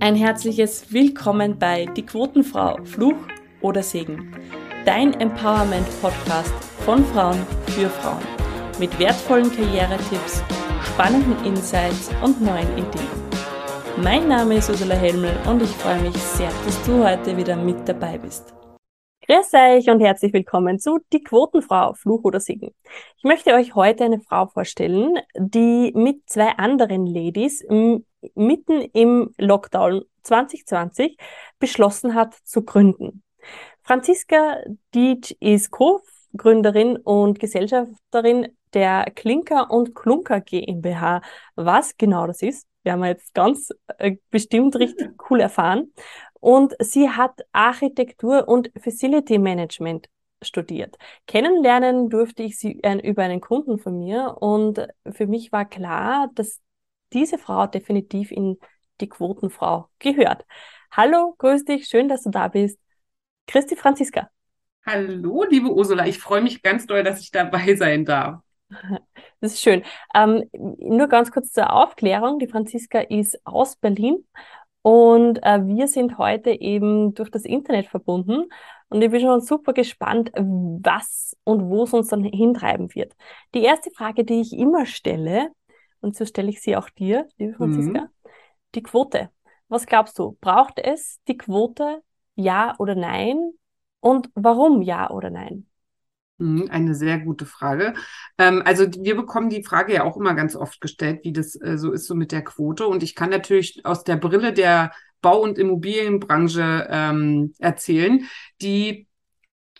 Ein herzliches Willkommen bei Die Quotenfrau, Fluch oder Segen. Dein Empowerment-Podcast von Frauen für Frauen. Mit wertvollen Karrieretipps, spannenden Insights und neuen Ideen. Mein Name ist Ursula Helmel und ich freue mich sehr, dass du heute wieder mit dabei bist. Grüß euch und herzlich willkommen zu Die Quotenfrau, Fluch oder Segen. Ich möchte euch heute eine Frau vorstellen, die mit zwei anderen Ladies mitten im Lockdown 2020 beschlossen hat zu gründen. Franziska Dietsch ist Co-Gründerin und Gesellschafterin der Klinker und Klunker GmbH. Was genau das ist, werden wir jetzt ganz äh, bestimmt richtig cool erfahren. Und sie hat Architektur und Facility Management studiert. Kennenlernen durfte ich sie äh, über einen Kunden von mir und für mich war klar, dass diese Frau definitiv in die Quotenfrau gehört. Hallo, grüß dich, schön, dass du da bist. Christi Franziska. Hallo, liebe Ursula, ich freue mich ganz doll, dass ich dabei sein darf. Das ist schön. Ähm, nur ganz kurz zur Aufklärung. Die Franziska ist aus Berlin und äh, wir sind heute eben durch das Internet verbunden und ich bin schon super gespannt, was und wo es uns dann hintreiben wird. Die erste Frage, die ich immer stelle, und so stelle ich sie auch dir, liebe Franziska, mhm. die Quote. Was glaubst du? Braucht es die Quote, ja oder nein? Und warum ja oder nein? Mhm, eine sehr gute Frage. Ähm, also wir bekommen die Frage ja auch immer ganz oft gestellt, wie das äh, so ist so mit der Quote. Und ich kann natürlich aus der Brille der Bau- und Immobilienbranche ähm, erzählen, die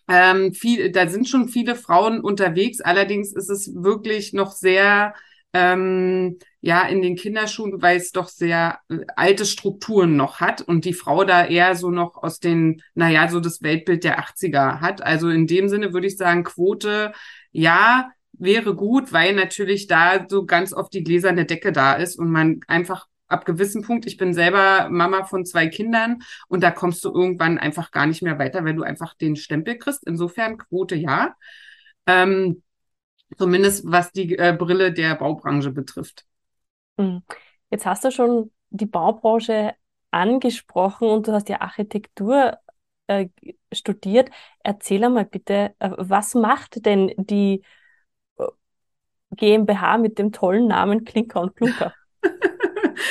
ähm, viel, da sind schon viele Frauen unterwegs. Allerdings ist es wirklich noch sehr ähm, ja in den Kinderschuhen, weil es doch sehr äh, alte Strukturen noch hat und die Frau da eher so noch aus den, naja, so das Weltbild der 80er hat. Also in dem Sinne würde ich sagen, Quote, ja, wäre gut, weil natürlich da so ganz oft die gläserne Decke da ist und man einfach ab gewissem Punkt, ich bin selber Mama von zwei Kindern und da kommst du irgendwann einfach gar nicht mehr weiter, wenn du einfach den Stempel kriegst. Insofern Quote ja. Ähm, Zumindest was die äh, Brille der Baubranche betrifft. Hm. Jetzt hast du schon die Baubranche angesprochen und du hast ja Architektur äh, studiert. Erzähl einmal bitte, äh, was macht denn die äh, GmbH mit dem tollen Namen Klinker und Klunker?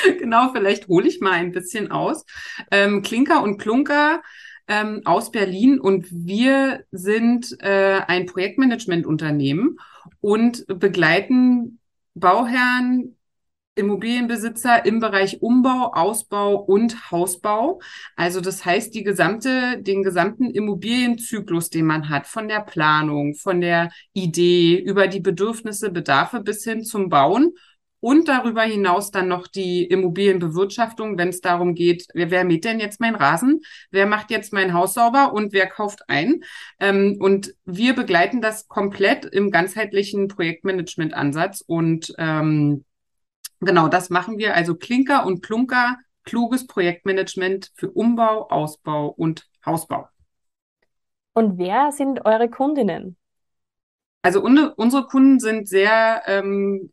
genau, vielleicht hole ich mal ein bisschen aus. Ähm, Klinker und Klunker ähm, aus Berlin und wir sind äh, ein Projektmanagementunternehmen und begleiten Bauherren, Immobilienbesitzer im Bereich Umbau, Ausbau und Hausbau. Also das heißt, die gesamte, den gesamten Immobilienzyklus, den man hat, von der Planung, von der Idee über die Bedürfnisse, Bedarfe bis hin zum Bauen und darüber hinaus dann noch die Immobilienbewirtschaftung, wenn es darum geht, wer, wer mäht denn jetzt mein Rasen, wer macht jetzt mein Haus sauber und wer kauft ein. Ähm, und wir begleiten das komplett im ganzheitlichen Projektmanagement-Ansatz. Und ähm, genau das machen wir. Also Klinker und Klunker, kluges Projektmanagement für Umbau, Ausbau und Hausbau. Und wer sind eure Kundinnen? Also unsere Kunden sind sehr ähm,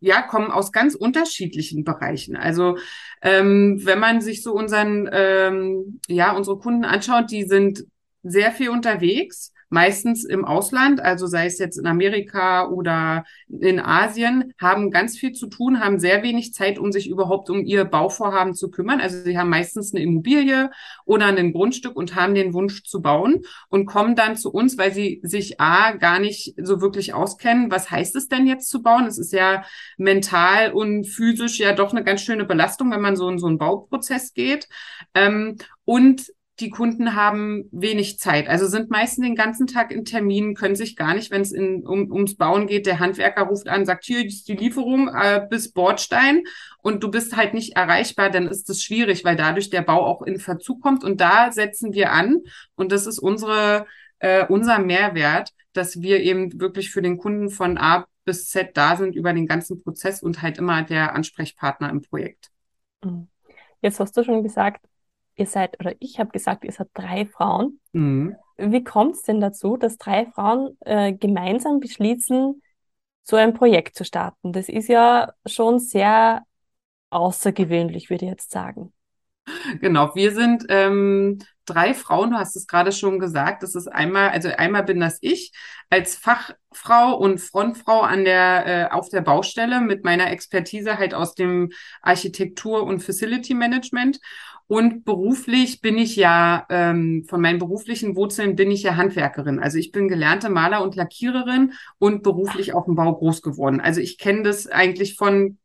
ja, kommen aus ganz unterschiedlichen Bereichen. Also ähm, wenn man sich so unseren, ähm, ja, unsere Kunden anschaut, die sind sehr viel unterwegs meistens im Ausland, also sei es jetzt in Amerika oder in Asien, haben ganz viel zu tun, haben sehr wenig Zeit, um sich überhaupt um ihr Bauvorhaben zu kümmern. Also sie haben meistens eine Immobilie oder ein Grundstück und haben den Wunsch zu bauen und kommen dann zu uns, weil sie sich A gar nicht so wirklich auskennen. Was heißt es denn jetzt zu bauen? Es ist ja mental und physisch ja doch eine ganz schöne Belastung, wenn man so in so einen Bauprozess geht. Ähm, und die Kunden haben wenig Zeit, also sind meistens den ganzen Tag in Terminen, können sich gar nicht, wenn es um, ums Bauen geht, der Handwerker ruft an, sagt, hier ist die Lieferung äh, bis Bordstein und du bist halt nicht erreichbar, dann ist es schwierig, weil dadurch der Bau auch in Verzug kommt und da setzen wir an und das ist unsere, äh, unser Mehrwert, dass wir eben wirklich für den Kunden von A bis Z da sind über den ganzen Prozess und halt immer der Ansprechpartner im Projekt. Mhm. Jetzt hast du schon gesagt, ihr seid, oder ich habe gesagt, ihr seid drei Frauen. Mhm. Wie kommt es denn dazu, dass drei Frauen äh, gemeinsam beschließen, so ein Projekt zu starten? Das ist ja schon sehr außergewöhnlich, würde ich jetzt sagen. Genau, wir sind ähm, drei Frauen, du hast es gerade schon gesagt. Das ist einmal, also einmal bin das ich als Fachfrau und Frontfrau an der, äh, auf der Baustelle mit meiner Expertise halt aus dem Architektur- und Facility Management. Und beruflich bin ich ja, ähm, von meinen beruflichen Wurzeln bin ich ja Handwerkerin. Also ich bin gelernte Maler und Lackiererin und beruflich auf dem Bau groß geworden. Also ich kenne das eigentlich von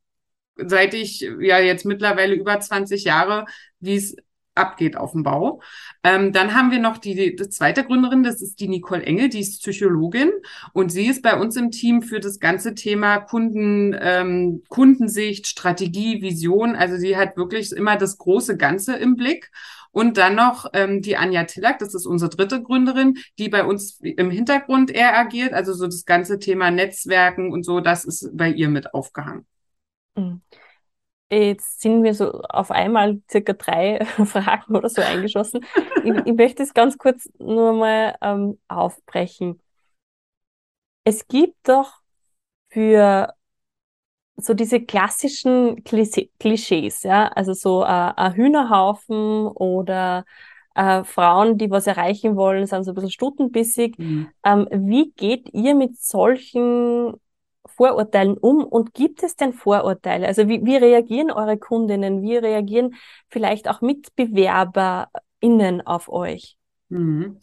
seit ich ja jetzt mittlerweile über 20 Jahre, wie es abgeht auf dem Bau. Ähm, dann haben wir noch die, die zweite Gründerin, das ist die Nicole Engel, die ist Psychologin und sie ist bei uns im Team für das ganze Thema Kunden, ähm, Kundensicht, Strategie, Vision. Also sie hat wirklich immer das große Ganze im Blick. Und dann noch ähm, die Anja Tillack, das ist unsere dritte Gründerin, die bei uns im Hintergrund eher agiert. Also so das ganze Thema Netzwerken und so, das ist bei ihr mit aufgehangen. Mhm. Jetzt sind mir so auf einmal circa drei Fragen oder so eingeschossen. ich, ich, möchte es ganz kurz nur mal ähm, aufbrechen. Es gibt doch für so diese klassischen Klischees, ja, also so äh, ein Hühnerhaufen oder äh, Frauen, die was erreichen wollen, sind so ein bisschen stutenbissig. Mhm. Ähm, wie geht ihr mit solchen Vorurteilen um und gibt es denn Vorurteile? Also wie, wie reagieren eure Kundinnen? Wie reagieren vielleicht auch MitbewerberInnen auf euch? Mhm.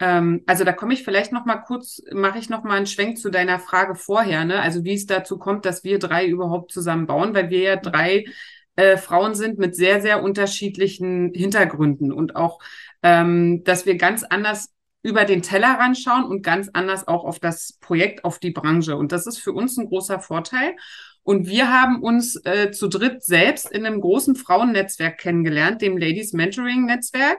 Ähm, also da komme ich vielleicht noch mal kurz, mache ich noch mal einen Schwenk zu deiner Frage vorher, ne? Also wie es dazu kommt, dass wir drei überhaupt zusammen bauen, weil wir ja drei äh, Frauen sind mit sehr, sehr unterschiedlichen Hintergründen und auch, ähm, dass wir ganz anders über den Teller schauen und ganz anders auch auf das Projekt, auf die Branche. Und das ist für uns ein großer Vorteil. Und wir haben uns äh, zu dritt selbst in einem großen Frauennetzwerk kennengelernt, dem Ladies Mentoring Netzwerk.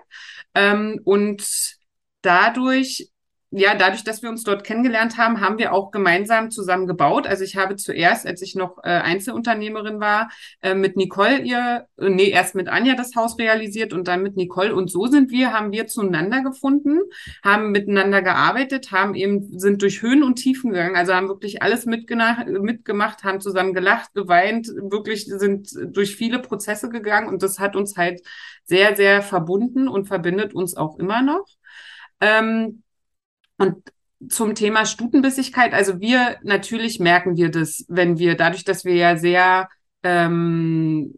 Ähm, und dadurch ja, dadurch, dass wir uns dort kennengelernt haben, haben wir auch gemeinsam zusammen gebaut. Also ich habe zuerst, als ich noch äh, Einzelunternehmerin war, äh, mit Nicole ihr, äh, nee, erst mit Anja das Haus realisiert und dann mit Nicole. Und so sind wir, haben wir zueinander gefunden, haben miteinander gearbeitet, haben eben, sind durch Höhen und Tiefen gegangen, also haben wirklich alles mitgemacht, haben zusammen gelacht, geweint, wirklich sind durch viele Prozesse gegangen und das hat uns halt sehr, sehr verbunden und verbindet uns auch immer noch. Ähm, und zum Thema Stutenbissigkeit, also wir natürlich merken wir das, wenn wir dadurch, dass wir ja sehr ähm,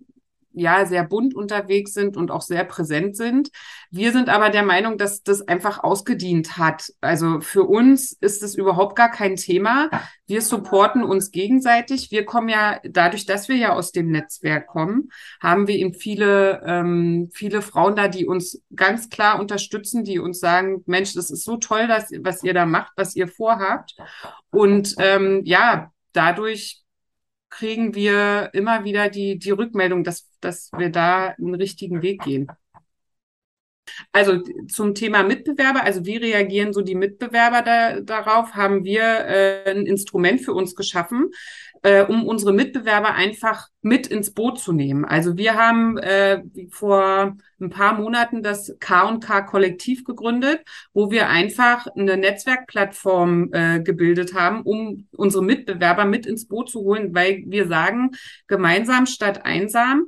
ja sehr bunt unterwegs sind und auch sehr präsent sind. Wir sind aber der Meinung, dass das einfach ausgedient hat. Also für uns ist es überhaupt gar kein Thema. Wir supporten uns gegenseitig. Wir kommen ja dadurch, dass wir ja aus dem Netzwerk kommen, haben wir eben viele ähm, viele Frauen da, die uns ganz klar unterstützen, die uns sagen, Mensch, das ist so toll, dass, was ihr da macht, was ihr vorhabt. Und ähm, ja, dadurch kriegen wir immer wieder die, die Rückmeldung, dass, dass wir da einen richtigen Weg gehen. Also zum Thema Mitbewerber, also wie reagieren so die Mitbewerber da, darauf, haben wir äh, ein Instrument für uns geschaffen, äh, um unsere Mitbewerber einfach mit ins Boot zu nehmen. Also wir haben äh, vor ein paar Monaten das K&K Kollektiv gegründet, wo wir einfach eine Netzwerkplattform äh, gebildet haben, um unsere Mitbewerber mit ins Boot zu holen, weil wir sagen, gemeinsam statt einsam.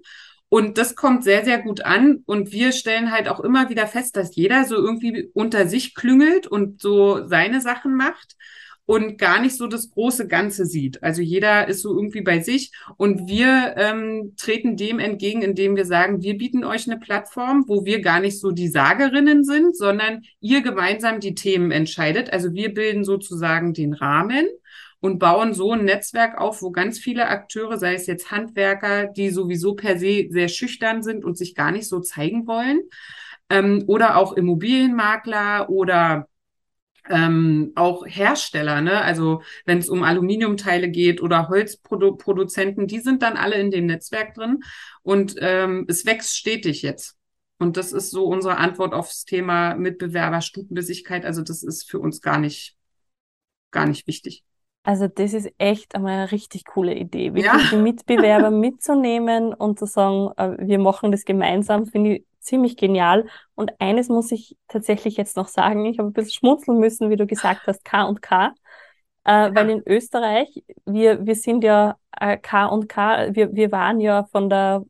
Und das kommt sehr, sehr gut an. Und wir stellen halt auch immer wieder fest, dass jeder so irgendwie unter sich klüngelt und so seine Sachen macht und gar nicht so das große Ganze sieht. Also jeder ist so irgendwie bei sich und wir ähm, treten dem entgegen, indem wir sagen, wir bieten euch eine Plattform, wo wir gar nicht so die Sagerinnen sind, sondern ihr gemeinsam die Themen entscheidet. Also wir bilden sozusagen den Rahmen und bauen so ein Netzwerk auf, wo ganz viele Akteure, sei es jetzt Handwerker, die sowieso per se sehr schüchtern sind und sich gar nicht so zeigen wollen, ähm, oder auch Immobilienmakler oder ähm, auch Hersteller, ne? Also wenn es um Aluminiumteile geht oder Holzproduzenten, die sind dann alle in dem Netzwerk drin und ähm, es wächst stetig jetzt. Und das ist so unsere Antwort aufs Thema Mitbewerberstutenbissigkeit. Also das ist für uns gar nicht, gar nicht wichtig. Also das ist echt einmal eine richtig coole Idee, wirklich ja. die Mitbewerber mitzunehmen und zu sagen, äh, wir machen das gemeinsam, finde ich ziemlich genial. Und eines muss ich tatsächlich jetzt noch sagen, ich habe ein bisschen schmunzeln müssen, wie du gesagt hast, K und K. Äh, weil in Österreich, wir, wir sind ja äh, K und K, wir, wir waren ja von der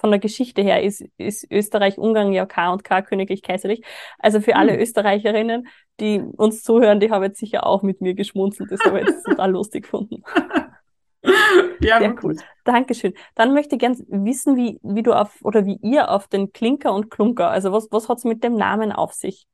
von der Geschichte her ist, ist Österreich-Ungarn ja K und K königlich-kaiserlich. Also für alle hm. Österreicherinnen, die uns zuhören, die haben jetzt sicher auch mit mir geschmunzelt. Das habe ich jetzt total lustig gefunden. Ja, Sehr cool. Dankeschön. Dann möchte ich gerne wissen, wie, wie du auf oder wie ihr auf den Klinker und Klunker, also was, was hat es mit dem Namen auf sich?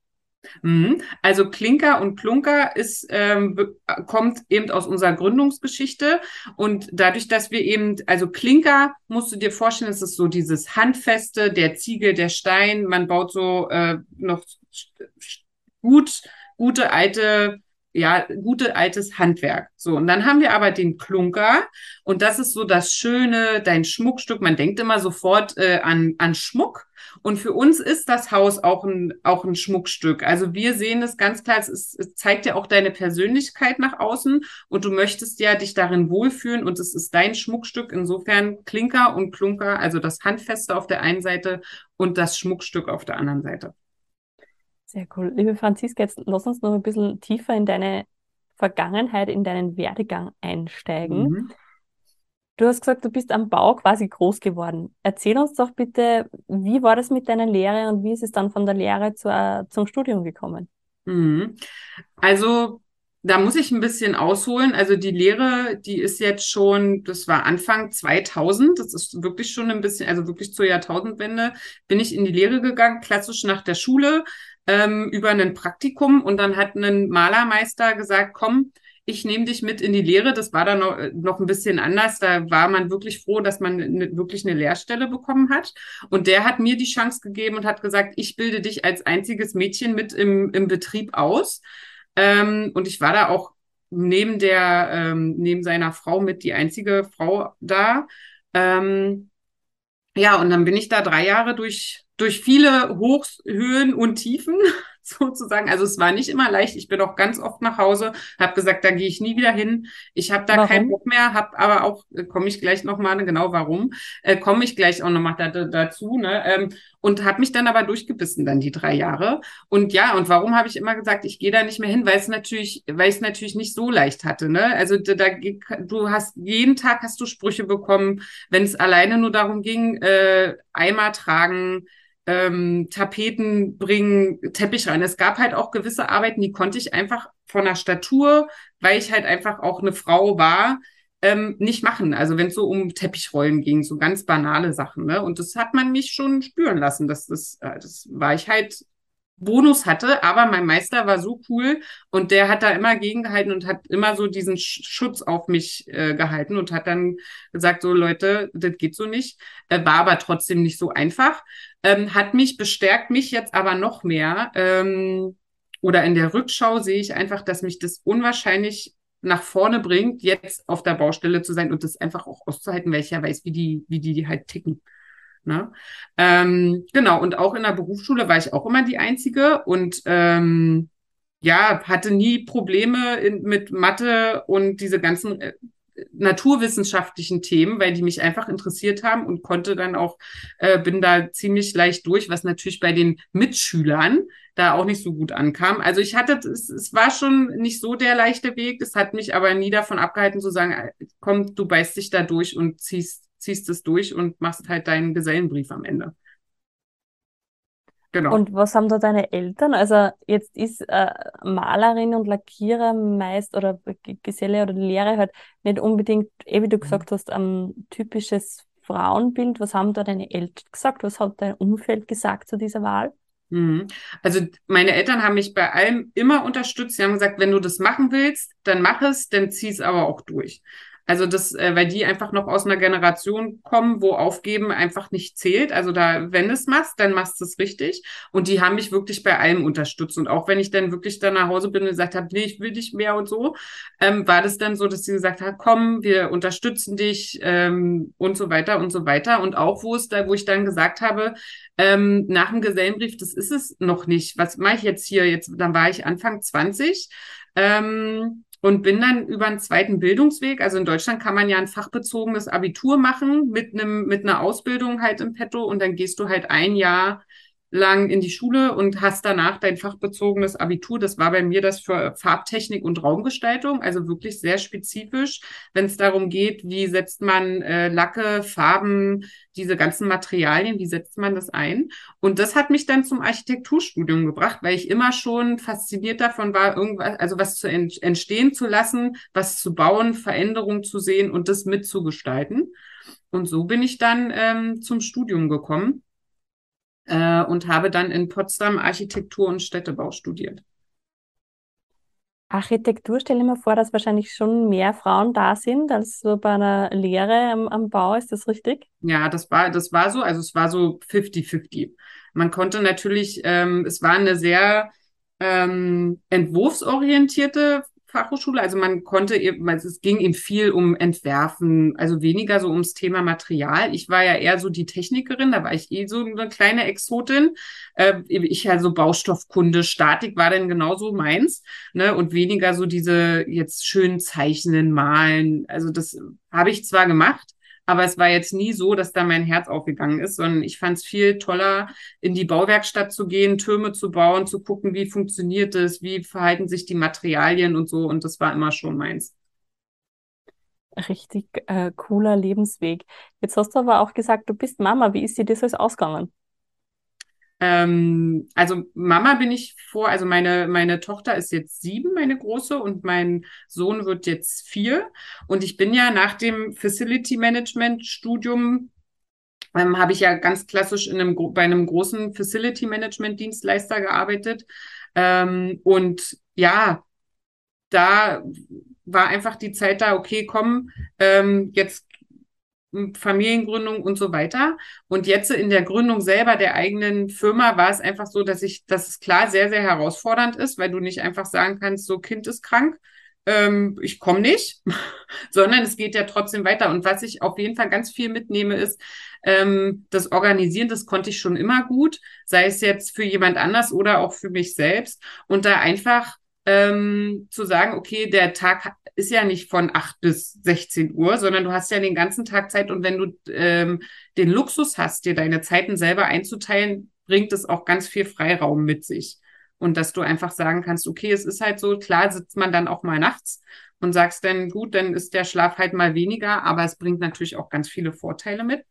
Mhm. Also Klinker und Klunker ist, ähm, kommt eben aus unserer Gründungsgeschichte und dadurch, dass wir eben, also Klinker, musst du dir vorstellen, es ist so dieses Handfeste, der Ziegel, der Stein, man baut so äh, noch gut, gute alte ja, gute altes Handwerk. So, und dann haben wir aber den Klunker und das ist so das Schöne, dein Schmuckstück. Man denkt immer sofort äh, an, an Schmuck. Und für uns ist das Haus auch ein, auch ein Schmuckstück. Also wir sehen es ganz klar, es, ist, es zeigt ja auch deine Persönlichkeit nach außen und du möchtest ja dich darin wohlfühlen und es ist dein Schmuckstück. Insofern Klinker und Klunker, also das Handfeste auf der einen Seite und das Schmuckstück auf der anderen Seite. Sehr cool. Liebe Franziska, jetzt lass uns noch ein bisschen tiefer in deine Vergangenheit, in deinen Werdegang einsteigen. Mhm. Du hast gesagt, du bist am Bau quasi groß geworden. Erzähl uns doch bitte, wie war das mit deiner Lehre und wie ist es dann von der Lehre zur, zum Studium gekommen? Mhm. Also da muss ich ein bisschen ausholen. Also die Lehre, die ist jetzt schon, das war Anfang 2000, das ist wirklich schon ein bisschen, also wirklich zur Jahrtausendwende, bin ich in die Lehre gegangen, klassisch nach der Schule, ähm, über ein Praktikum und dann hat ein Malermeister gesagt, komm, ich nehme dich mit in die Lehre. Das war dann noch, noch ein bisschen anders. Da war man wirklich froh, dass man ne, wirklich eine Lehrstelle bekommen hat. Und der hat mir die Chance gegeben und hat gesagt, ich bilde dich als einziges Mädchen mit im, im Betrieb aus. Ähm, und ich war da auch neben der, ähm, neben seiner Frau mit die einzige Frau da. Ähm, ja, und dann bin ich da drei Jahre durch durch viele Hochs, Höhen und Tiefen sozusagen. Also es war nicht immer leicht. Ich bin auch ganz oft nach Hause, habe gesagt, da gehe ich nie wieder hin. Ich habe da warum? keinen Bock mehr, habe aber auch, äh, komme ich gleich nochmal, genau warum, äh, komme ich gleich auch nochmal da, da, dazu. Ne? Ähm, und habe mich dann aber durchgebissen dann die drei Jahre. Und ja, und warum habe ich immer gesagt, ich gehe da nicht mehr hin, weil es natürlich, weil ich es natürlich nicht so leicht hatte. Ne? Also da, da du hast jeden Tag hast du Sprüche bekommen, wenn es alleine nur darum ging, äh, Eimer tragen ähm, Tapeten bringen, Teppich rein. Es gab halt auch gewisse Arbeiten, die konnte ich einfach von der Statur, weil ich halt einfach auch eine Frau war, ähm, nicht machen. Also wenn es so um Teppichrollen ging, so ganz banale Sachen. Ne? Und das hat man mich schon spüren lassen. Das, das, äh, das war ich halt Bonus hatte, aber mein Meister war so cool und der hat da immer gegengehalten und hat immer so diesen Schutz auf mich äh, gehalten und hat dann gesagt, so Leute, das geht so nicht, äh, war aber trotzdem nicht so einfach, ähm, hat mich bestärkt, mich jetzt aber noch mehr ähm, oder in der Rückschau sehe ich einfach, dass mich das unwahrscheinlich nach vorne bringt, jetzt auf der Baustelle zu sein und das einfach auch auszuhalten, weil ich ja weiß, wie die, wie die, die halt ticken. Ne? Ähm, genau, und auch in der Berufsschule war ich auch immer die Einzige und ähm, ja, hatte nie Probleme in, mit Mathe und diese ganzen äh, naturwissenschaftlichen Themen, weil die mich einfach interessiert haben und konnte dann auch, äh, bin da ziemlich leicht durch, was natürlich bei den Mitschülern da auch nicht so gut ankam. Also ich hatte, es, es war schon nicht so der leichte Weg, es hat mich aber nie davon abgehalten zu sagen, äh, komm, du beißt dich da durch und ziehst ziehst es durch und machst halt deinen Gesellenbrief am Ende. Genau. Und was haben da deine Eltern? Also jetzt ist äh, Malerin und Lackierer meist oder Geselle oder Lehre halt nicht unbedingt, eh wie du mhm. gesagt hast, ein typisches Frauenbild. Was haben da deine Eltern gesagt? Was hat dein Umfeld gesagt zu dieser Wahl? Mhm. Also meine Eltern haben mich bei allem immer unterstützt. Sie haben gesagt, wenn du das machen willst, dann mach es, dann zieh es aber auch durch. Also das, äh, weil die einfach noch aus einer Generation kommen, wo Aufgeben einfach nicht zählt. Also da, wenn es machst, dann machst du es richtig. Und die haben mich wirklich bei allem unterstützt. Und auch wenn ich dann wirklich dann nach Hause bin und gesagt habe, nee, ich will dich mehr und so, ähm, war das dann so, dass sie gesagt hat, komm, wir unterstützen dich ähm, und so weiter und so weiter. Und auch wo es da, wo ich dann gesagt habe, ähm, nach dem Gesellenbrief, das ist es noch nicht. Was mache ich jetzt hier? Jetzt, dann war ich Anfang 20. Ähm, und bin dann über einen zweiten Bildungsweg. Also in Deutschland kann man ja ein fachbezogenes Abitur machen mit einem mit einer Ausbildung halt im Petto und dann gehst du halt ein Jahr lang in die Schule und hast danach dein fachbezogenes Abitur. Das war bei mir das für Farbtechnik und Raumgestaltung, also wirklich sehr spezifisch, wenn es darum geht, wie setzt man äh, Lacke, Farben, diese ganzen Materialien, wie setzt man das ein? Und das hat mich dann zum Architekturstudium gebracht, weil ich immer schon fasziniert davon war, irgendwas, also was zu entstehen zu lassen, was zu bauen, Veränderungen zu sehen und das mitzugestalten. Und so bin ich dann ähm, zum Studium gekommen äh, und habe dann in Potsdam Architektur und Städtebau studiert. Architektur, stelle ich mir vor, dass wahrscheinlich schon mehr Frauen da sind als so bei einer Lehre am, am Bau. Ist das richtig? Ja, das war, das war so. Also es war so 50-50. Man konnte natürlich, ähm, es war eine sehr ähm, entwurfsorientierte Fachhochschule. Also man konnte es ging ihm viel um Entwerfen, also weniger so ums Thema Material. Ich war ja eher so die Technikerin, da war ich eh so eine kleine Exotin. Äh, ich ja so Baustoffkunde, Statik war dann genauso meins, ne? Und weniger so diese jetzt schön zeichnen, malen. Also das habe ich zwar gemacht, aber es war jetzt nie so, dass da mein Herz aufgegangen ist, sondern ich fand es viel toller, in die Bauwerkstatt zu gehen, Türme zu bauen, zu gucken, wie funktioniert es, wie verhalten sich die Materialien und so. Und das war immer schon meins. Richtig äh, cooler Lebensweg. Jetzt hast du aber auch gesagt, du bist Mama. Wie ist dir das alles ausgegangen? Ähm, also Mama bin ich vor, also meine, meine Tochter ist jetzt sieben, meine große, und mein Sohn wird jetzt vier. Und ich bin ja nach dem Facility Management Studium ähm, habe ich ja ganz klassisch in einem, bei einem großen Facility Management Dienstleister gearbeitet. Ähm, und ja, da war einfach die Zeit da, okay, komm, ähm, jetzt Familiengründung und so weiter. Und jetzt in der Gründung selber der eigenen Firma war es einfach so, dass ich, dass es klar sehr, sehr herausfordernd ist, weil du nicht einfach sagen kannst, so Kind ist krank, ähm, ich komme nicht, sondern es geht ja trotzdem weiter. Und was ich auf jeden Fall ganz viel mitnehme, ist, ähm, das Organisieren, das konnte ich schon immer gut, sei es jetzt für jemand anders oder auch für mich selbst. Und da einfach ähm, zu sagen, okay, der Tag ist ja nicht von 8 bis 16 Uhr, sondern du hast ja den ganzen Tag Zeit und wenn du ähm, den Luxus hast, dir deine Zeiten selber einzuteilen, bringt es auch ganz viel Freiraum mit sich. Und dass du einfach sagen kannst, okay, es ist halt so, klar sitzt man dann auch mal nachts und sagst dann, gut, dann ist der Schlaf halt mal weniger, aber es bringt natürlich auch ganz viele Vorteile mit,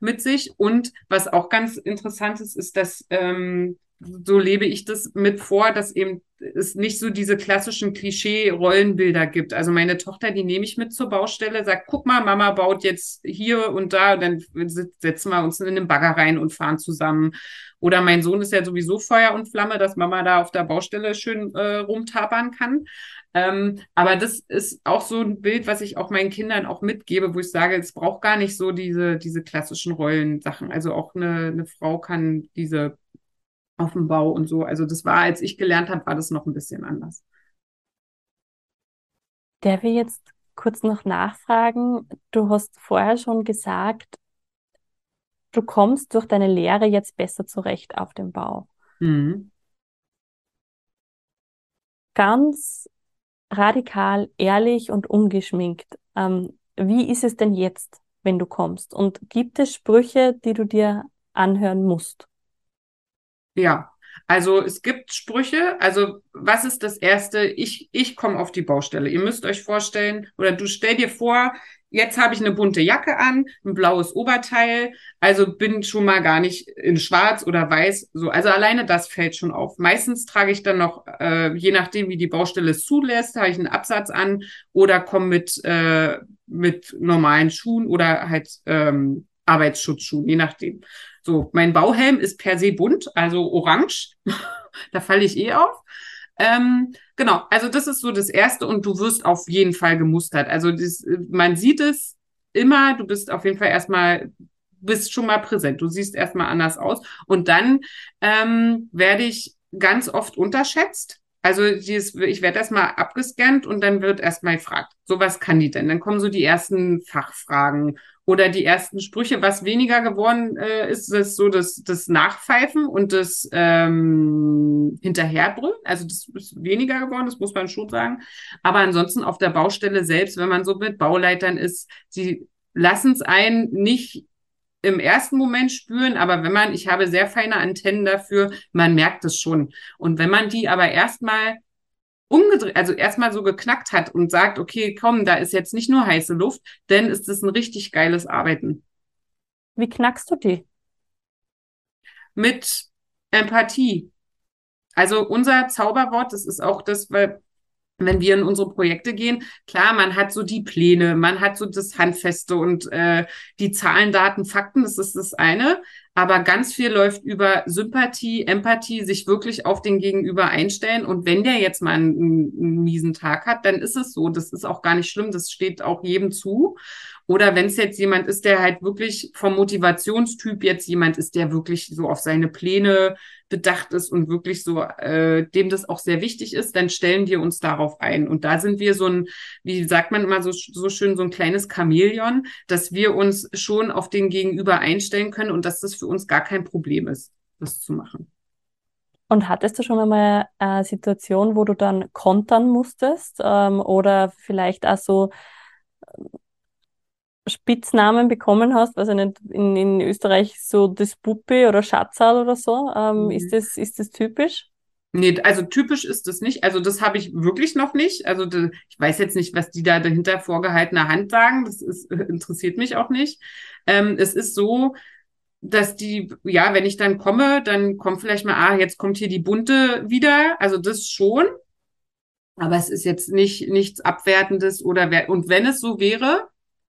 mit sich. Und was auch ganz interessant ist, ist, dass ähm, so lebe ich das mit vor, dass eben es nicht so diese klassischen Klischee-Rollenbilder gibt. Also meine Tochter, die nehme ich mit zur Baustelle, sagt, guck mal, Mama baut jetzt hier und da, und dann setzen wir uns in den Bagger rein und fahren zusammen. Oder mein Sohn ist ja sowieso Feuer und Flamme, dass Mama da auf der Baustelle schön äh, rumtapern kann. Ähm, aber das ist auch so ein Bild, was ich auch meinen Kindern auch mitgebe, wo ich sage, es braucht gar nicht so diese, diese klassischen Rollensachen. Also auch eine, eine Frau kann diese auf dem Bau und so. Also das war, als ich gelernt habe, war das noch ein bisschen anders. Der will jetzt kurz noch nachfragen. Du hast vorher schon gesagt, du kommst durch deine Lehre jetzt besser zurecht auf dem Bau. Mhm. Ganz radikal, ehrlich und ungeschminkt. Ähm, wie ist es denn jetzt, wenn du kommst? Und gibt es Sprüche, die du dir anhören musst? Ja, also es gibt Sprüche. Also was ist das Erste? Ich, ich komme auf die Baustelle. Ihr müsst euch vorstellen, oder du stell dir vor, jetzt habe ich eine bunte Jacke an, ein blaues Oberteil, also bin schon mal gar nicht in schwarz oder weiß. So, also alleine das fällt schon auf. Meistens trage ich dann noch, äh, je nachdem, wie die Baustelle es zulässt, habe ich einen Absatz an oder komme mit, äh, mit normalen Schuhen oder halt ähm, Arbeitsschutzschuhen, je nachdem. So, mein Bauhelm ist per se bunt, also orange. da falle ich eh auf. Ähm, genau, also das ist so das Erste und du wirst auf jeden Fall gemustert. Also das, man sieht es immer, du bist auf jeden Fall erstmal, bist schon mal präsent. Du siehst erstmal anders aus. Und dann ähm, werde ich ganz oft unterschätzt. Also dieses, ich werde erstmal abgescannt und dann wird erstmal gefragt, so was kann die denn? Dann kommen so die ersten Fachfragen oder die ersten Sprüche. Was weniger geworden äh, ist, ist so das, das Nachpfeifen und das ähm, Hinterherbrüllen. Also das ist weniger geworden, das muss man schon sagen. Aber ansonsten auf der Baustelle selbst, wenn man so mit Bauleitern ist, sie lassen es einen nicht im ersten Moment spüren, aber wenn man, ich habe sehr feine Antennen dafür, man merkt es schon. Und wenn man die aber erstmal umgedreht, also erstmal so geknackt hat und sagt, okay, komm, da ist jetzt nicht nur heiße Luft, dann ist es ein richtig geiles Arbeiten. Wie knackst du die? Mit Empathie. Also unser Zauberwort, das ist auch das, weil wenn wir in unsere Projekte gehen, klar, man hat so die Pläne, man hat so das Handfeste und äh, die Zahlen, Daten, Fakten, das ist das eine. Aber ganz viel läuft über Sympathie, Empathie, sich wirklich auf den Gegenüber einstellen. Und wenn der jetzt mal einen, einen miesen Tag hat, dann ist es so. Das ist auch gar nicht schlimm. Das steht auch jedem zu. Oder wenn es jetzt jemand ist, der halt wirklich vom Motivationstyp jetzt jemand ist, der wirklich so auf seine Pläne bedacht ist und wirklich so, äh, dem das auch sehr wichtig ist, dann stellen wir uns darauf ein. Und da sind wir so ein, wie sagt man immer so, so schön, so ein kleines Chamäleon, dass wir uns schon auf den Gegenüber einstellen können und dass das für uns gar kein Problem ist, das zu machen. Und hattest du schon einmal eine Situation, wo du dann kontern musstest ähm, oder vielleicht auch so Spitznamen bekommen hast, also nicht in, in Österreich so das Puppe oder Schatzal oder so. Ähm, mhm. ist, das, ist das typisch? Nee, also typisch ist das nicht. Also das habe ich wirklich noch nicht. Also de, ich weiß jetzt nicht, was die da dahinter vorgehaltener Hand sagen. Das ist, interessiert mich auch nicht. Ähm, es ist so, dass die, ja, wenn ich dann komme, dann kommt vielleicht mal, ah, jetzt kommt hier die bunte wieder. Also das schon. Aber es ist jetzt nicht nichts Abwertendes oder wer, und wenn es so wäre,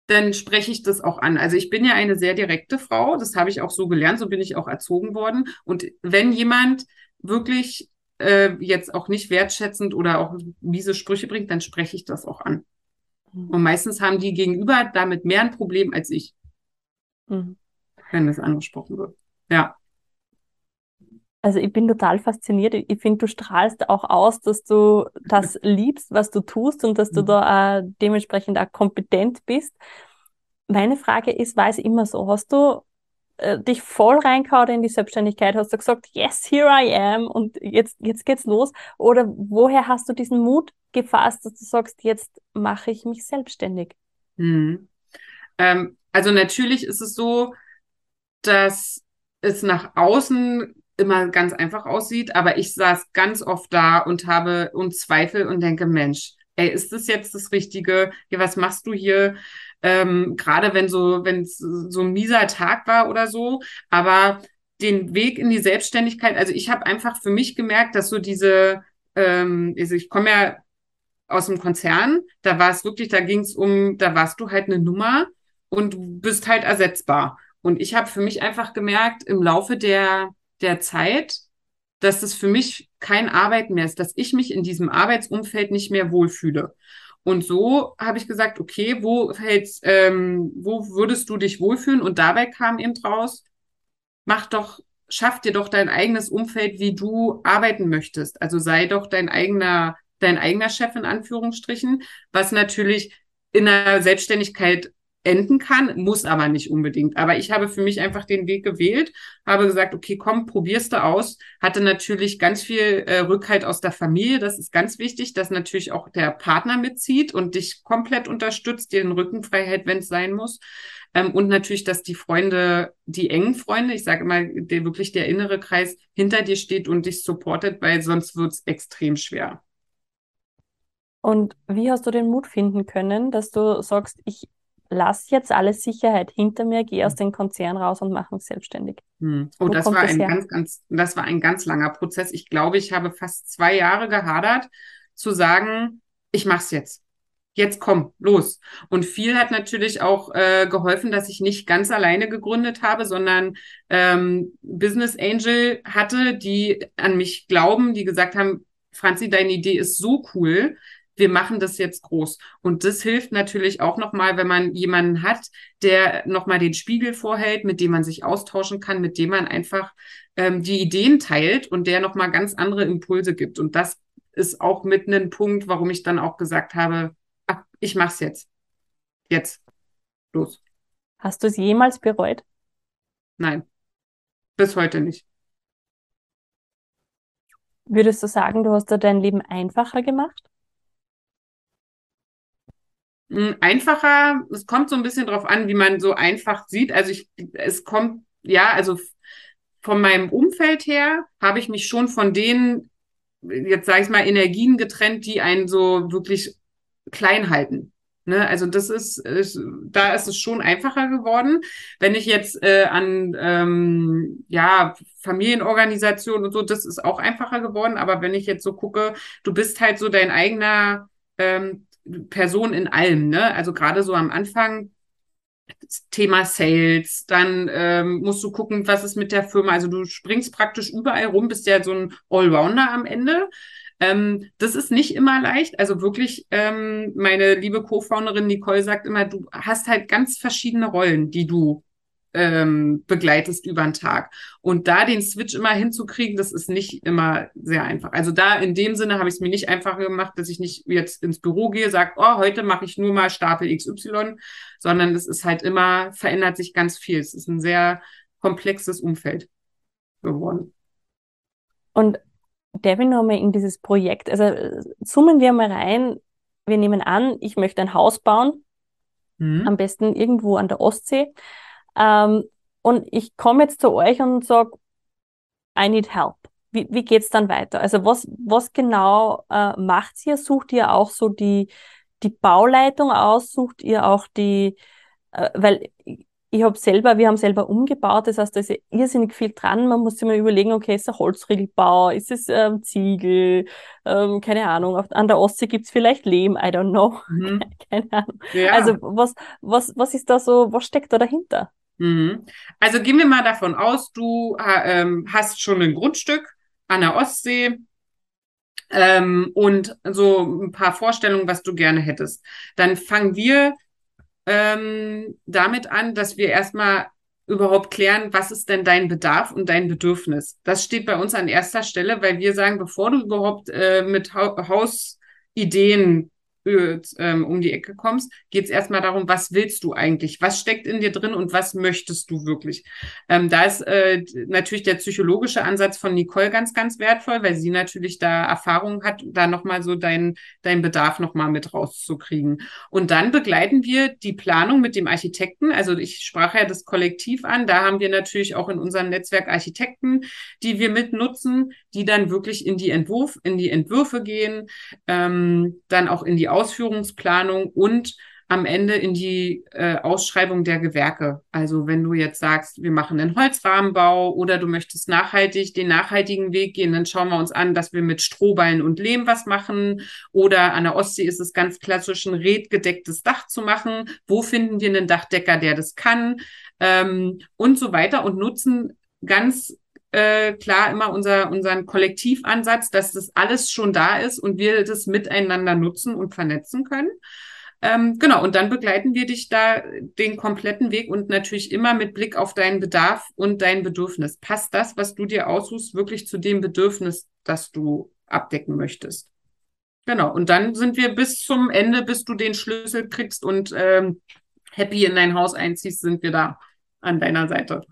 dann spreche ich das auch an. Also ich bin ja eine sehr direkte Frau, das habe ich auch so gelernt, so bin ich auch erzogen worden. Und wenn jemand wirklich äh, jetzt auch nicht wertschätzend oder auch miese Sprüche bringt, dann spreche ich das auch an. Mhm. Und meistens haben die gegenüber damit mehr ein Problem als ich, mhm. wenn das angesprochen wird. Ja. Also ich bin total fasziniert. Ich finde, du strahlst auch aus, dass du das liebst, was du tust und dass du mhm. da äh, dementsprechend auch kompetent bist. Meine Frage ist, war es immer so? Hast du äh, dich voll reingehauen in die Selbstständigkeit? Hast du gesagt, yes, here I am und jetzt, jetzt geht's los? Oder woher hast du diesen Mut gefasst, dass du sagst, jetzt mache ich mich selbstständig? Hm. Ähm, also natürlich ist es so, dass es nach außen immer ganz einfach aussieht, aber ich saß ganz oft da und habe und Zweifel und denke, Mensch, ey, ist das jetzt das Richtige? Ja, was machst du hier? Ähm, Gerade wenn so, wenn es so ein mieser Tag war oder so, aber den Weg in die Selbstständigkeit, also ich habe einfach für mich gemerkt, dass so diese, ähm, also ich komme ja aus dem Konzern, da war es wirklich, da ging es um, da warst du halt eine Nummer und bist halt ersetzbar. Und ich habe für mich einfach gemerkt, im Laufe der der Zeit, dass es für mich kein Arbeiten mehr ist, dass ich mich in diesem Arbeitsumfeld nicht mehr wohlfühle. Und so habe ich gesagt, okay, wo hältst, ähm, wo würdest du dich wohlfühlen? Und dabei kam eben draus, mach doch, schaff dir doch dein eigenes Umfeld, wie du arbeiten möchtest. Also sei doch dein eigener, dein eigener Chef in Anführungsstrichen, was natürlich in der Selbstständigkeit enden kann, muss aber nicht unbedingt. Aber ich habe für mich einfach den Weg gewählt, habe gesagt, okay, komm, probierst du aus. Hatte natürlich ganz viel äh, Rückhalt aus der Familie. Das ist ganz wichtig, dass natürlich auch der Partner mitzieht und dich komplett unterstützt, dir den Rücken frei hält, wenn es sein muss. Ähm, und natürlich, dass die Freunde, die engen Freunde, ich sage immer, der wirklich der innere Kreis hinter dir steht und dich supportet, weil sonst wird's extrem schwer. Und wie hast du den Mut finden können, dass du sagst, ich lass jetzt alle Sicherheit hinter mir, gehe aus dem Konzern raus und mache mich selbstständig. Hm. Oh, das war ein ganz, ganz, das war ein ganz langer Prozess. Ich glaube, ich habe fast zwei Jahre gehadert, zu sagen, ich mach's jetzt. Jetzt komm, los. Und viel hat natürlich auch äh, geholfen, dass ich nicht ganz alleine gegründet habe, sondern ähm, Business Angel hatte, die an mich glauben, die gesagt haben, Franzi, deine Idee ist so cool wir machen das jetzt groß. Und das hilft natürlich auch nochmal, wenn man jemanden hat, der nochmal den Spiegel vorhält, mit dem man sich austauschen kann, mit dem man einfach ähm, die Ideen teilt und der nochmal ganz andere Impulse gibt. Und das ist auch mit einem Punkt, warum ich dann auch gesagt habe, ach, ich mach's jetzt. Jetzt. Los. Hast du es jemals bereut? Nein. Bis heute nicht. Würdest du sagen, du hast da dein Leben einfacher gemacht? Hm, einfacher, es kommt so ein bisschen drauf an, wie man so einfach sieht. Also ich, es kommt, ja, also von meinem Umfeld her habe ich mich schon von denen, jetzt sage ich mal, Energien getrennt, die einen so wirklich klein halten. Ne? Also das ist, ist, da ist es schon einfacher geworden. Wenn ich jetzt äh, an ähm, ja Familienorganisationen und so, das ist auch einfacher geworden. Aber wenn ich jetzt so gucke, du bist halt so dein eigener ähm, Person in allem, ne? Also gerade so am Anfang Thema Sales, dann ähm, musst du gucken, was ist mit der Firma. Also du springst praktisch überall rum, bist ja so ein Allrounder am Ende. Ähm, das ist nicht immer leicht. Also wirklich, ähm, meine liebe Co-Founderin Nicole sagt immer, du hast halt ganz verschiedene Rollen, die du ähm, begleitest über den Tag. Und da den Switch immer hinzukriegen, das ist nicht immer sehr einfach. Also da in dem Sinne habe ich es mir nicht einfach gemacht, dass ich nicht jetzt ins Büro gehe, sage, oh, heute mache ich nur mal Stapel XY, sondern es ist halt immer, verändert sich ganz viel. Es ist ein sehr komplexes Umfeld geworden. Und Devin nochmal in dieses Projekt, also zoomen wir mal rein, wir nehmen an, ich möchte ein Haus bauen, mhm. am besten irgendwo an der Ostsee. Ähm, und ich komme jetzt zu euch und sage, I need help. Wie, wie geht's dann weiter? Also was, was genau äh, macht ihr? Sucht ihr auch so die, die Bauleitung aus? Sucht ihr auch die, äh, weil ich habe selber, wir haben selber umgebaut, das heißt, da ist ja irrsinnig viel dran. Man muss sich mal überlegen, okay, ist es Holzriegelbau, ist es ähm, Ziegel, ähm, keine Ahnung, auf, an der Ostsee gibt's vielleicht Lehm, I don't know. Mhm. keine Ahnung. Ja. Also was, was, was ist da so, was steckt da dahinter? Mhm. Also gehen wir mal davon aus, du ähm, hast schon ein Grundstück an der Ostsee ähm, und so ein paar Vorstellungen, was du gerne hättest. Dann fangen wir ähm, damit an, dass wir erstmal überhaupt klären, was ist denn dein Bedarf und dein Bedürfnis. Das steht bei uns an erster Stelle, weil wir sagen, bevor du überhaupt äh, mit ha Hausideen ähm, um die Ecke kommst, geht es erstmal darum, was willst du eigentlich? Was steckt in dir drin und was möchtest du wirklich? Ähm, da ist äh, natürlich der psychologische Ansatz von Nicole ganz, ganz wertvoll, weil sie natürlich da Erfahrung hat, da nochmal so deinen dein Bedarf nochmal mit rauszukriegen. Und dann begleiten wir die Planung mit dem Architekten. Also ich sprach ja das Kollektiv an. Da haben wir natürlich auch in unserem Netzwerk Architekten, die wir mitnutzen, die dann wirklich in die Entwurf, in die Entwürfe gehen, ähm, dann auch in die Ausführungsplanung und am Ende in die äh, Ausschreibung der Gewerke. Also wenn du jetzt sagst, wir machen einen Holzrahmenbau oder du möchtest nachhaltig den nachhaltigen Weg gehen, dann schauen wir uns an, dass wir mit Strohballen und Lehm was machen. Oder an der Ostsee ist es ganz klassisch, ein redgedecktes Dach zu machen. Wo finden wir einen Dachdecker, der das kann? Ähm, und so weiter und nutzen ganz äh, klar immer unser, unseren Kollektivansatz, dass das alles schon da ist und wir das miteinander nutzen und vernetzen können. Ähm, genau, und dann begleiten wir dich da den kompletten Weg und natürlich immer mit Blick auf deinen Bedarf und dein Bedürfnis. Passt das, was du dir aussuchst, wirklich zu dem Bedürfnis, das du abdecken möchtest? Genau, und dann sind wir bis zum Ende, bis du den Schlüssel kriegst und ähm, happy in dein Haus einziehst, sind wir da an deiner Seite.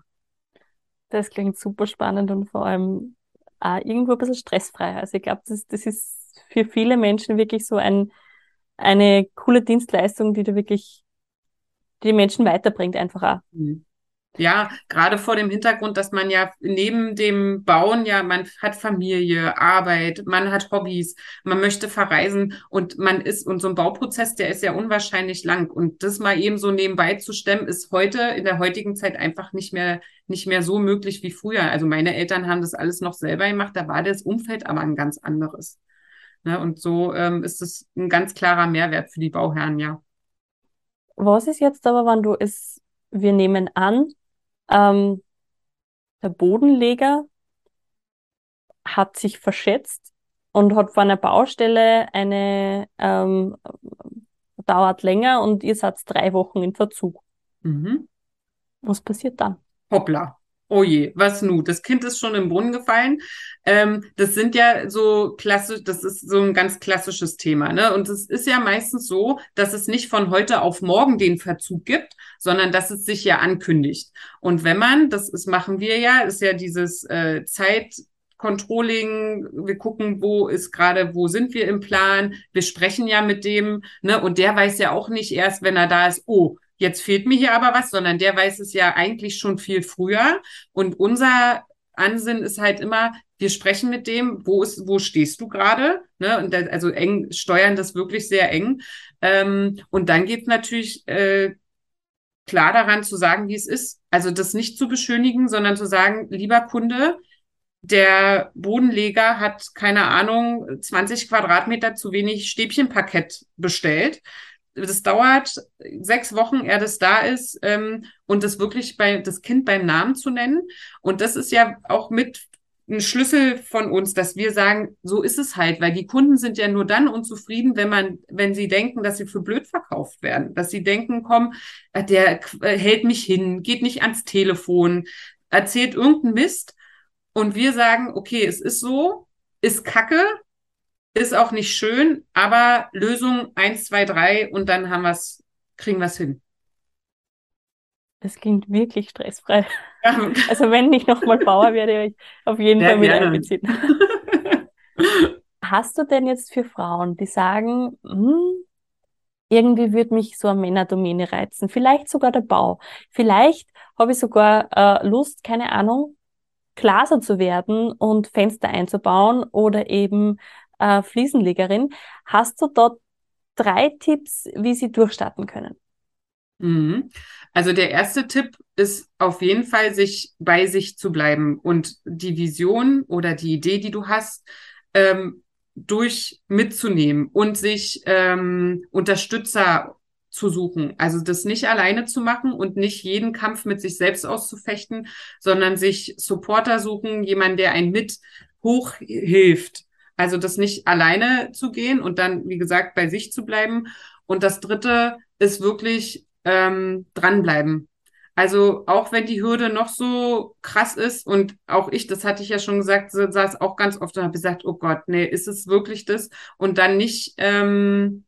Das klingt super spannend und vor allem auch irgendwo ein bisschen stressfrei. Also ich glaube, das, das ist für viele Menschen wirklich so ein, eine coole Dienstleistung, die da wirklich die Menschen weiterbringt, einfach auch. Mhm. Ja, gerade vor dem Hintergrund, dass man ja neben dem Bauen ja, man hat Familie, Arbeit, man hat Hobbys, man möchte verreisen und man ist, und so ein Bauprozess, der ist ja unwahrscheinlich lang. Und das mal eben so nebenbei zu stemmen, ist heute, in der heutigen Zeit einfach nicht mehr, nicht mehr so möglich wie früher. Also meine Eltern haben das alles noch selber gemacht, da war das Umfeld aber ein ganz anderes. Ne? Und so ähm, ist es ein ganz klarer Mehrwert für die Bauherren, ja. Was ist jetzt aber, wenn du es, wir nehmen an, ähm, der Bodenleger hat sich verschätzt und hat vor einer Baustelle eine ähm, dauert länger und ihr seid drei Wochen in Verzug. Mhm. Was passiert dann? Hoppla oh je, was nu? Das Kind ist schon im Brunnen gefallen. Ähm, das sind ja so klassisch, das ist so ein ganz klassisches Thema, ne? Und es ist ja meistens so, dass es nicht von heute auf morgen den Verzug gibt, sondern dass es sich ja ankündigt. Und wenn man, das ist, machen wir ja, ist ja dieses äh, Zeit Controlling, wir gucken, wo ist gerade, wo sind wir im Plan, wir sprechen ja mit dem, ne, und der weiß ja auch nicht erst, wenn er da ist, oh, jetzt fehlt mir hier aber was, sondern der weiß es ja eigentlich schon viel früher. Und unser Ansinn ist halt immer, wir sprechen mit dem, wo ist, wo stehst du gerade? Ne? Und das, also eng steuern das wirklich sehr eng. Ähm, und dann geht natürlich äh, klar daran zu sagen, wie es ist. Also das nicht zu beschönigen, sondern zu sagen, lieber Kunde, der Bodenleger hat, keine Ahnung, 20 Quadratmeter zu wenig Stäbchenparkett bestellt. Das dauert sechs Wochen, er das da ist, ähm, und das wirklich bei das Kind beim Namen zu nennen. Und das ist ja auch mit ein Schlüssel von uns, dass wir sagen, so ist es halt, weil die Kunden sind ja nur dann unzufrieden, wenn man, wenn sie denken, dass sie für blöd verkauft werden, dass sie denken, komm, äh, der äh, hält mich hin, geht nicht ans Telefon, erzählt irgendeinen Mist und wir sagen, okay, es ist so, ist Kacke, ist auch nicht schön, aber Lösung eins, zwei, drei und dann haben wir's, kriegen wir es hin. Das klingt wirklich stressfrei. Ja. Also wenn ich nochmal Bauer werde, ich auf jeden ja, Fall mit gerne. einbeziehen. Hast du denn jetzt für Frauen, die sagen, hm, irgendwie würde mich so eine Männerdomäne reizen, vielleicht sogar der Bau, vielleicht habe ich sogar äh, Lust, keine Ahnung, Glaser zu werden und Fenster einzubauen oder eben äh, Fliesenlegerin. Hast du dort drei Tipps, wie sie durchstarten können? Mhm. Also der erste Tipp ist auf jeden Fall, sich bei sich zu bleiben und die Vision oder die Idee, die du hast, ähm, durch mitzunehmen und sich ähm, Unterstützer zu suchen. Also das nicht alleine zu machen und nicht jeden Kampf mit sich selbst auszufechten, sondern sich Supporter suchen, jemand, der einen mit hochhilft. Also das nicht alleine zu gehen und dann, wie gesagt, bei sich zu bleiben. Und das Dritte ist wirklich ähm, dranbleiben. Also auch wenn die Hürde noch so krass ist und auch ich, das hatte ich ja schon gesagt, saß auch ganz oft und habe gesagt, oh Gott, nee, ist es wirklich das? Und dann nicht, ähm,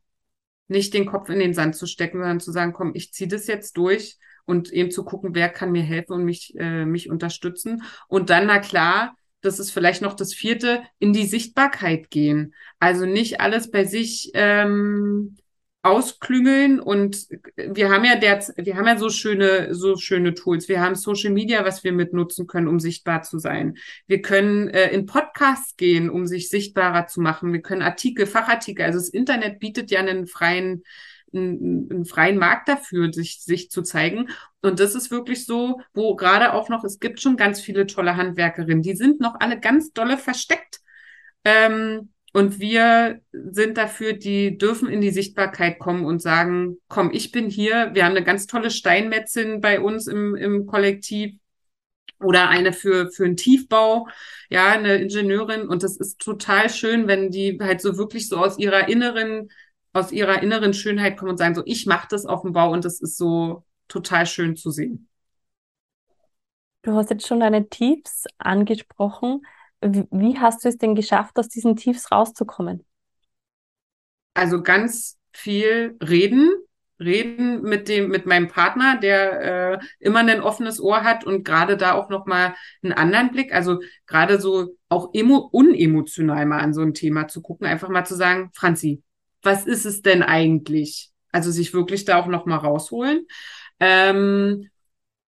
nicht den Kopf in den Sand zu stecken, sondern zu sagen, komm, ich ziehe das jetzt durch und eben zu gucken, wer kann mir helfen und mich, äh, mich unterstützen. Und dann, na klar, das ist vielleicht noch das vierte, in die Sichtbarkeit gehen. Also nicht alles bei sich ähm, ausklüngeln und wir haben ja der, wir haben ja so schöne, so schöne Tools. Wir haben Social Media, was wir mitnutzen können, um sichtbar zu sein. Wir können äh, in Podcasts gehen, um sich sichtbarer zu machen. Wir können Artikel, Fachartikel, also das Internet bietet ja einen freien, einen, einen freien Markt dafür, sich, sich zu zeigen. Und das ist wirklich so, wo gerade auch noch, es gibt schon ganz viele tolle Handwerkerinnen, die sind noch alle ganz dolle versteckt. Ähm, und wir sind dafür, die dürfen in die Sichtbarkeit kommen und sagen, komm, ich bin hier. Wir haben eine ganz tolle Steinmetzin bei uns im, im Kollektiv oder eine für, für einen Tiefbau, ja, eine Ingenieurin. Und das ist total schön, wenn die halt so wirklich so aus ihrer inneren, aus ihrer inneren Schönheit kommen und sagen, so, ich mache das auf dem Bau und das ist so total schön zu sehen. Du hast jetzt schon deine Tiefs angesprochen. Wie hast du es denn geschafft, aus diesen Tiefs rauszukommen? Also ganz viel reden, reden mit dem mit meinem Partner, der äh, immer ein offenes Ohr hat und gerade da auch noch mal einen anderen Blick, also gerade so auch emo unemotional mal an so ein Thema zu gucken, einfach mal zu sagen, Franzi, was ist es denn eigentlich? Also sich wirklich da auch noch mal rausholen. Ähm,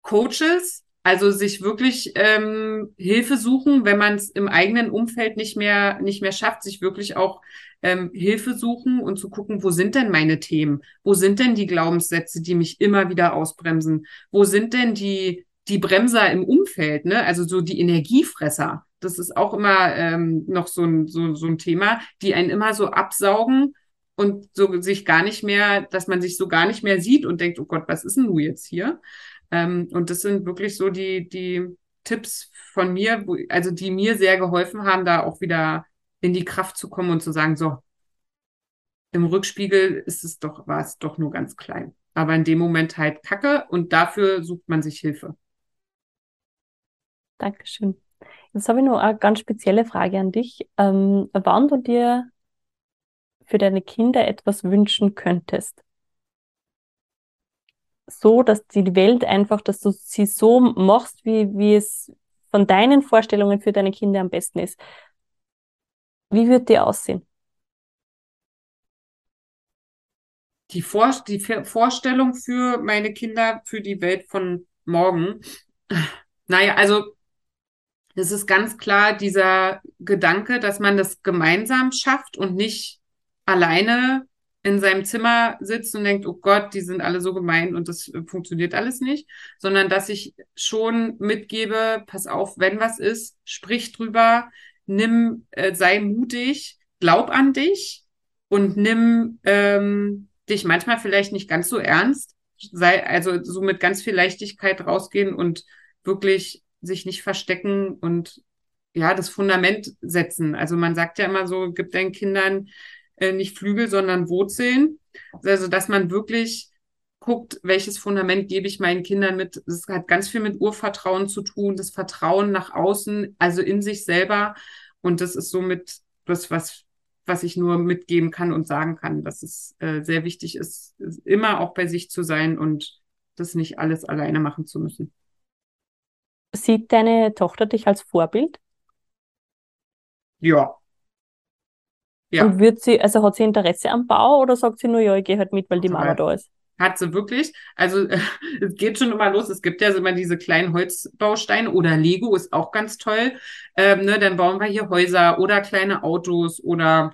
Coaches, also sich wirklich ähm, Hilfe suchen, wenn man es im eigenen Umfeld nicht mehr nicht mehr schafft, sich wirklich auch ähm, Hilfe suchen und zu gucken, wo sind denn meine Themen? Wo sind denn die Glaubenssätze, die mich immer wieder ausbremsen? Wo sind denn die die Bremser im Umfeld? Ne? Also so die Energiefresser. Das ist auch immer ähm, noch so ein so, so ein Thema, die einen immer so absaugen und so sich gar nicht mehr, dass man sich so gar nicht mehr sieht und denkt, oh Gott, was ist denn du jetzt hier? Ähm, und das sind wirklich so die, die Tipps von mir, wo, also die mir sehr geholfen haben, da auch wieder in die Kraft zu kommen und zu sagen, so, im Rückspiegel ist es doch, war es doch nur ganz klein. Aber in dem Moment halt Kacke und dafür sucht man sich Hilfe. Dankeschön. Jetzt habe ich noch eine ganz spezielle Frage an dich. Ähm, wann du dir für deine Kinder etwas wünschen könntest, so, dass die Welt einfach, dass du sie so machst, wie, wie es von deinen Vorstellungen für deine Kinder am besten ist, wie wird die aussehen? Die, Vor die Vorstellung für meine Kinder, für die Welt von morgen. Naja, also es ist ganz klar dieser Gedanke, dass man das gemeinsam schafft und nicht alleine in seinem Zimmer sitzt und denkt, oh Gott, die sind alle so gemein und das funktioniert alles nicht, sondern dass ich schon mitgebe, pass auf, wenn was ist, sprich drüber, nimm, äh, sei mutig, glaub an dich und nimm ähm, dich manchmal vielleicht nicht ganz so ernst, sei also so mit ganz viel Leichtigkeit rausgehen und wirklich sich nicht verstecken und ja, das Fundament setzen. Also man sagt ja immer so, gib deinen Kindern äh, nicht Flügel, sondern Wurzeln. Also, dass man wirklich guckt, welches Fundament gebe ich meinen Kindern mit. Das hat ganz viel mit Urvertrauen zu tun, das Vertrauen nach außen, also in sich selber. Und das ist somit das, was, was ich nur mitgeben kann und sagen kann, dass es äh, sehr wichtig ist, immer auch bei sich zu sein und das nicht alles alleine machen zu müssen. Sieht deine Tochter dich als Vorbild? Ja, ja. Und wird sie, also hat sie Interesse am Bau oder sagt sie nur, ja, ich gehe halt mit, weil die Mama da ist? Hat sie wirklich. Also es geht schon immer los. Es gibt ja immer diese kleinen Holzbausteine oder Lego ist auch ganz toll. Ähm, ne, dann bauen wir hier Häuser oder kleine Autos oder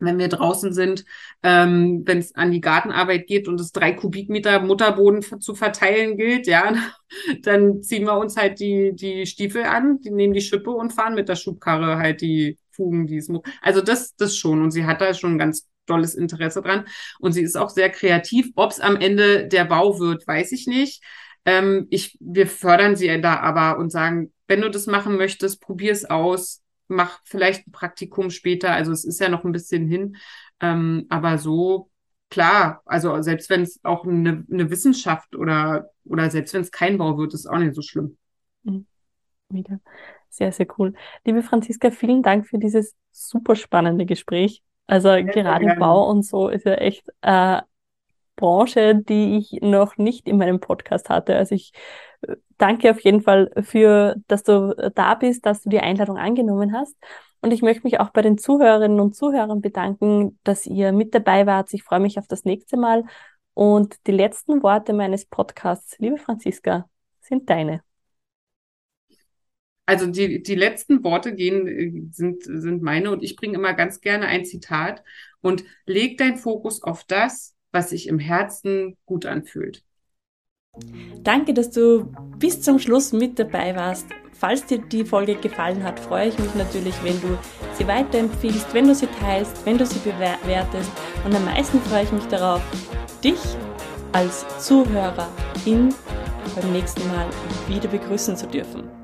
wenn wir draußen sind, ähm, wenn es an die Gartenarbeit geht und es drei Kubikmeter Mutterboden zu verteilen gilt, ja, dann ziehen wir uns halt die, die Stiefel an, die nehmen die Schippe und fahren mit der Schubkarre halt die Fugen, die es Also das, das schon. Und sie hat da schon ein ganz tolles Interesse dran. Und sie ist auch sehr kreativ. Ob es am Ende der Bau wird, weiß ich nicht. Ähm, ich, wir fördern sie da aber und sagen, wenn du das machen möchtest, probier es aus, mach vielleicht ein Praktikum später. Also es ist ja noch ein bisschen hin. Ähm, aber so, klar, also selbst wenn es auch eine, eine Wissenschaft oder, oder selbst wenn es kein Bau wird, ist auch nicht so schlimm. Mhm. Wieder. Sehr, sehr cool. Liebe Franziska, vielen Dank für dieses super spannende Gespräch. Also ja, gerade im Bau und so ist ja echt äh, Branche, die ich noch nicht in meinem Podcast hatte. Also ich äh, danke auf jeden Fall für, dass du da bist, dass du die Einladung angenommen hast. Und ich möchte mich auch bei den Zuhörerinnen und Zuhörern bedanken, dass ihr mit dabei wart. Ich freue mich auf das nächste Mal. Und die letzten Worte meines Podcasts, liebe Franziska, sind deine. Also die, die letzten Worte gehen, äh, sind, sind meine und ich bringe immer ganz gerne ein Zitat und leg dein Fokus auf das, was sich im Herzen gut anfühlt. Danke, dass du bis zum Schluss mit dabei warst. Falls dir die Folge gefallen hat, freue ich mich natürlich, wenn du sie weiterempfiehlst, wenn du sie teilst, wenn du sie bewertest. Und am meisten freue ich mich darauf, dich als Zuhörerin beim nächsten Mal wieder begrüßen zu dürfen.